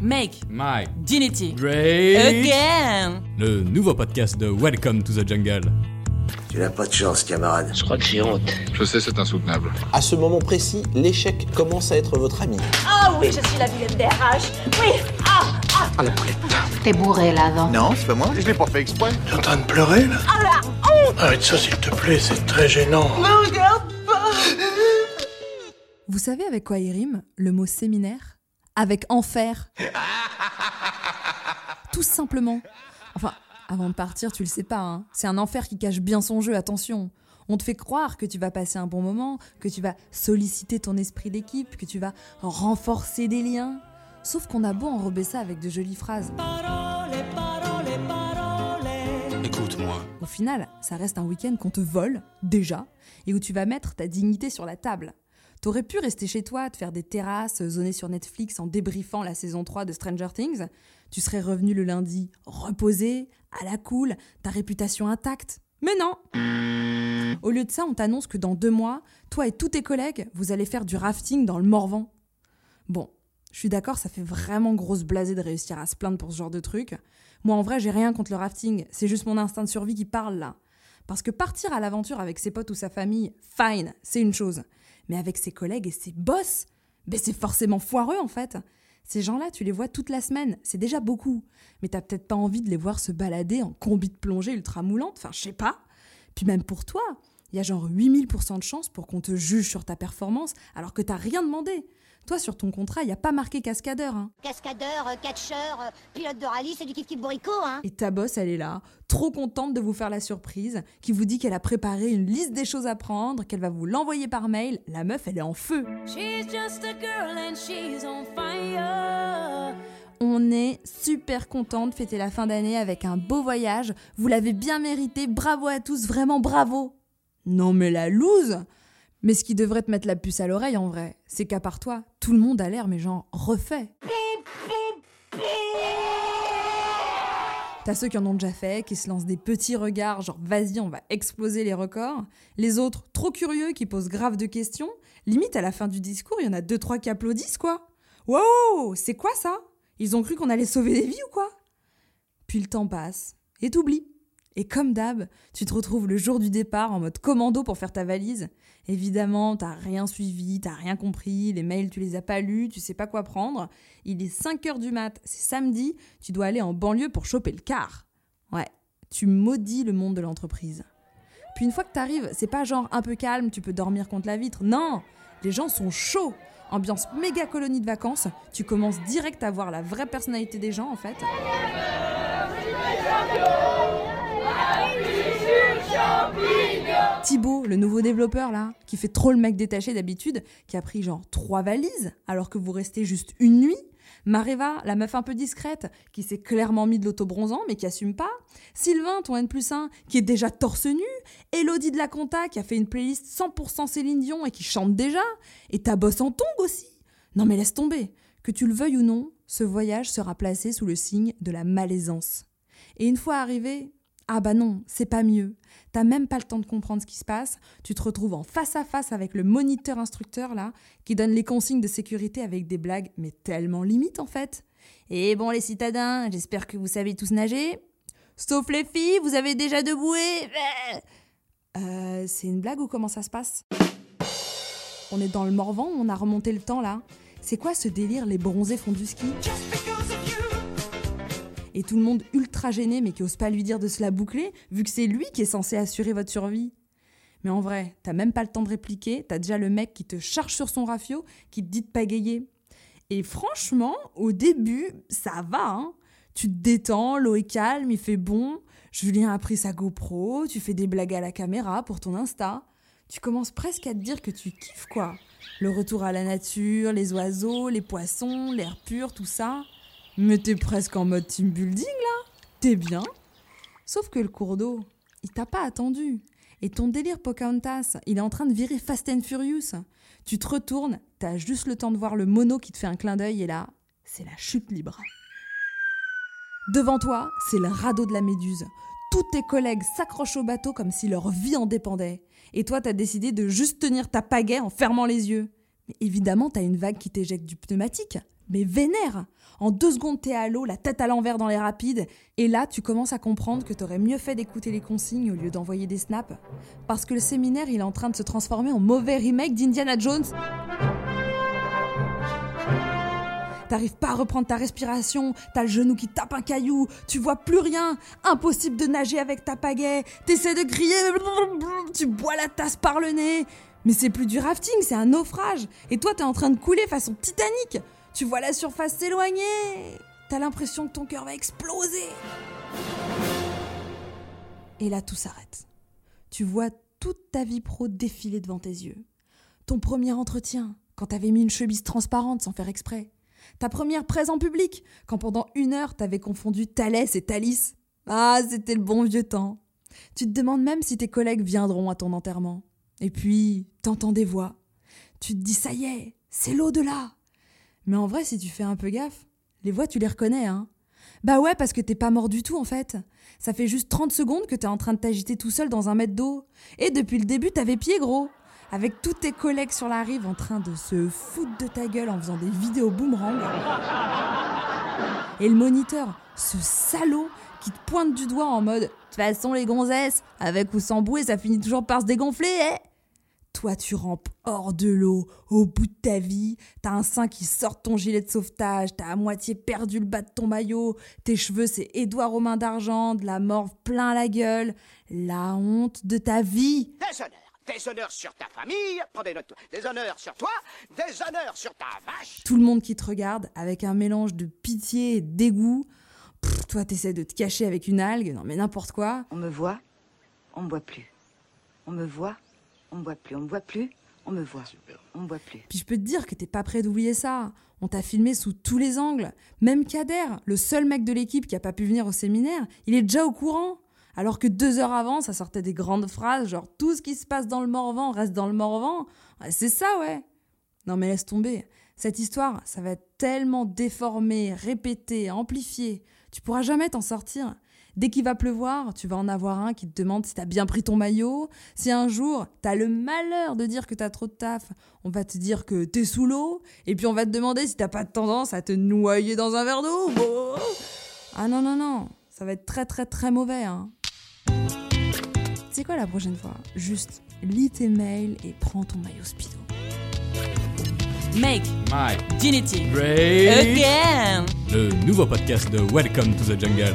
Make Mike, Dignity Drake, Again le nouveau podcast de Welcome to the Jungle. Tu n'as pas de chance, camarade. Je crois que j'ai honte. Je sais, c'est insoutenable. À ce moment précis, l'échec commence à être votre ami. Ah oui, je suis la vilaine des RH. Oui, ah, ah, T'es bourré là, non Non, c'est pas moi. Je l'ai pas fait exprès. T'es en train de pleurer là ah la honte Arrête ça s'il te plaît, c'est très gênant. Me regarde pas Vous savez avec quoi il rime le mot séminaire? Avec enfer. Tout simplement. Enfin, avant de partir, tu le sais pas, hein. c'est un enfer qui cache bien son jeu, attention. On te fait croire que tu vas passer un bon moment, que tu vas solliciter ton esprit d'équipe, que tu vas renforcer des liens. Sauf qu'on a beau enrober ça avec de jolies phrases. Écoute-moi. Au final, ça reste un week-end qu'on te vole, déjà, et où tu vas mettre ta dignité sur la table. T'aurais pu rester chez toi, te faire des terrasses, zoner sur Netflix en débriefant la saison 3 de Stranger Things. Tu serais revenu le lundi reposé, à la cool, ta réputation intacte. Mais non Au lieu de ça, on t'annonce que dans deux mois, toi et tous tes collègues, vous allez faire du rafting dans le Morvan. Bon, je suis d'accord, ça fait vraiment grosse blasée de réussir à se plaindre pour ce genre de truc. Moi, en vrai, j'ai rien contre le rafting, c'est juste mon instinct de survie qui parle là. Parce que partir à l'aventure avec ses potes ou sa famille, fine, c'est une chose. Mais avec ses collègues et ses boss, ben c'est forcément foireux en fait. Ces gens-là, tu les vois toute la semaine, c'est déjà beaucoup. Mais t'as peut-être pas envie de les voir se balader en combi de plongée ultra moulante, enfin je sais pas. Puis même pour toi, il y a genre 8000% de chances pour qu'on te juge sur ta performance alors que t'as rien demandé. Toi, sur ton contrat, il n'y a pas marqué cascadeur. Hein. Cascadeur, euh, catcheur, euh, pilote de rallye, c'est du kiff kiff bourricot, hein Et ta boss, elle est là, trop contente de vous faire la surprise, qui vous dit qu'elle a préparé une liste des choses à prendre, qu'elle va vous l'envoyer par mail. La meuf, elle est en feu. On est super content de fêter la fin d'année avec un beau voyage. Vous l'avez bien mérité. Bravo à tous, vraiment bravo. Non mais la loose Mais ce qui devrait te mettre la puce à l'oreille en vrai, c'est qu'à part toi, tout le monde a l'air mais genre refait. T'as ceux qui en ont déjà fait, qui se lancent des petits regards, genre vas-y, on va exploser les records. Les autres, trop curieux, qui posent grave de questions. Limite, à la fin du discours, il y en a deux, trois qui applaudissent, quoi. Wow, c'est quoi ça? Ils ont cru qu'on allait sauver des vies ou quoi? Puis le temps passe, et t'oublies. Et comme d'hab, tu te retrouves le jour du départ en mode commando pour faire ta valise. Évidemment, t'as rien suivi, t'as rien compris, les mails tu les as pas lus, tu sais pas quoi prendre. Il est 5h du mat, c'est samedi, tu dois aller en banlieue pour choper le car. Ouais, tu maudis le monde de l'entreprise. Puis une fois que t'arrives, c'est pas genre un peu calme, tu peux dormir contre la vitre. Non, les gens sont chauds. Ambiance méga colonie de vacances, tu commences direct à voir la vraie personnalité des gens en fait. Thibaut, le nouveau développeur là, qui fait trop le mec détaché d'habitude, qui a pris genre trois valises alors que vous restez juste une nuit. Mareva, la meuf un peu discrète, qui s'est clairement mis de l'autobronzant mais qui assume pas. Sylvain, ton N plus 1, qui est déjà torse nu. Elodie de la Conta, qui a fait une playlist 100% Céline Dion et qui chante déjà. Et ta bosse en tongue aussi. Non mais laisse tomber. Que tu le veuilles ou non, ce voyage sera placé sous le signe de la malaisance. Et une fois arrivé, ah bah non, c'est pas mieux. T'as même pas le temps de comprendre ce qui se passe. Tu te retrouves en face à face avec le moniteur instructeur là, qui donne les consignes de sécurité avec des blagues, mais tellement limites en fait. Et bon les citadins, j'espère que vous savez tous nager. Sauf les filles, vous avez déjà de bouées. Euh, c'est une blague ou comment ça se passe? On est dans le Morvan, on a remonté le temps là. C'est quoi ce délire les bronzés font du ski? Et tout le monde ultra gêné mais qui ose pas lui dire de se la boucler, vu que c'est lui qui est censé assurer votre survie. Mais en vrai, t'as même pas le temps de répliquer, t'as déjà le mec qui te charge sur son rafio, qui te dit de pagayer. Et franchement, au début, ça va, hein. Tu te détends, l'eau est calme, il fait bon. Julien a pris sa GoPro, tu fais des blagues à la caméra pour ton Insta. Tu commences presque à te dire que tu kiffes quoi. Le retour à la nature, les oiseaux, les poissons, l'air pur, tout ça. Mais t'es presque en mode team building là T'es bien Sauf que le cours d'eau, il t'a pas attendu. Et ton délire Pocahontas, il est en train de virer Fast and Furious. Tu te retournes, t'as juste le temps de voir le mono qui te fait un clin d'œil et là, c'est la chute libre. Devant toi, c'est le radeau de la méduse. Tous tes collègues s'accrochent au bateau comme si leur vie en dépendait. Et toi, t'as décidé de juste tenir ta pagaie en fermant les yeux. Mais évidemment, t'as une vague qui t'éjecte du pneumatique. Mais vénère. En deux secondes, t'es à l'eau, la tête à l'envers dans les rapides, et là, tu commences à comprendre que t'aurais mieux fait d'écouter les consignes au lieu d'envoyer des snaps. Parce que le séminaire, il est en train de se transformer en mauvais remake d'Indiana Jones. T'arrives pas à reprendre ta respiration, t'as le genou qui tape un caillou, tu vois plus rien, impossible de nager avec ta pagaie, t'essaies de crier, tu bois la tasse par le nez. Mais c'est plus du rafting, c'est un naufrage. Et toi, t'es en train de couler façon Titanic. Tu vois la surface s'éloigner. T'as l'impression que ton cœur va exploser. Et là, tout s'arrête. Tu vois toute ta vie pro défiler devant tes yeux. Ton premier entretien, quand t'avais mis une chemise transparente sans faire exprès. Ta première presse en public, quand pendant une heure t'avais confondu Thalès et Thalys. Ah, c'était le bon vieux temps. Tu te demandes même si tes collègues viendront à ton enterrement. Et puis, t'entends des voix. Tu te dis, ça y est, c'est l'au-delà. Mais en vrai, si tu fais un peu gaffe, les voix, tu les reconnais, hein. Bah ouais, parce que t'es pas mort du tout, en fait. Ça fait juste 30 secondes que t'es en train de t'agiter tout seul dans un mètre d'eau. Et depuis le début, t'avais pied gros. Avec tous tes collègues sur la rive en train de se foutre de ta gueule en faisant des vidéos boomerang. Et le moniteur, ce salaud qui te pointe du doigt en mode De toute façon, les gonzesses, avec ou sans bouée, ça finit toujours par se dégonfler, eh Toi, tu rampes hors de l'eau, au bout de ta vie, t'as un sein qui sort de ton gilet de sauvetage, t'as à moitié perdu le bas de ton maillot, tes cheveux, c'est Édouard aux mains d'argent, de la morve plein la gueule, la honte de ta vie. Des honneurs, des honneurs sur ta famille, prends des notes, des honneurs sur toi, des honneurs sur ta vache. Tout le monde qui te regarde avec un mélange de pitié et de dégoût. Pff, toi, t'essaies de te cacher avec une algue, non mais n'importe quoi. On me voit, on me voit plus. On me voit, on me voit plus. On me voit plus, on me voit. On me voit plus. Puis je peux te dire que t'es pas prêt d'oublier ça. On t'a filmé sous tous les angles. Même Kader, le seul mec de l'équipe qui a pas pu venir au séminaire, il est déjà au courant. Alors que deux heures avant, ça sortait des grandes phrases, genre tout ce qui se passe dans le Morvan reste dans le Morvan. C'est ça, ouais. Non mais laisse tomber. Cette histoire, ça va être tellement déformé, répété, amplifié. Tu pourras jamais t'en sortir. Dès qu'il va pleuvoir, tu vas en avoir un qui te demande si t'as bien pris ton maillot. Si un jour, t'as le malheur de dire que t'as trop de taf, on va te dire que t'es sous l'eau. Et puis on va te demander si t'as pas de tendance à te noyer dans un verre d'eau. Oh ah non, non, non. Ça va être très, très, très mauvais, hein. C'est quoi la prochaine fois? Juste lis tes mails et prends ton maillot speedo. Make Mike. Dignity Ray. Again Le nouveau podcast de Welcome to the Jungle.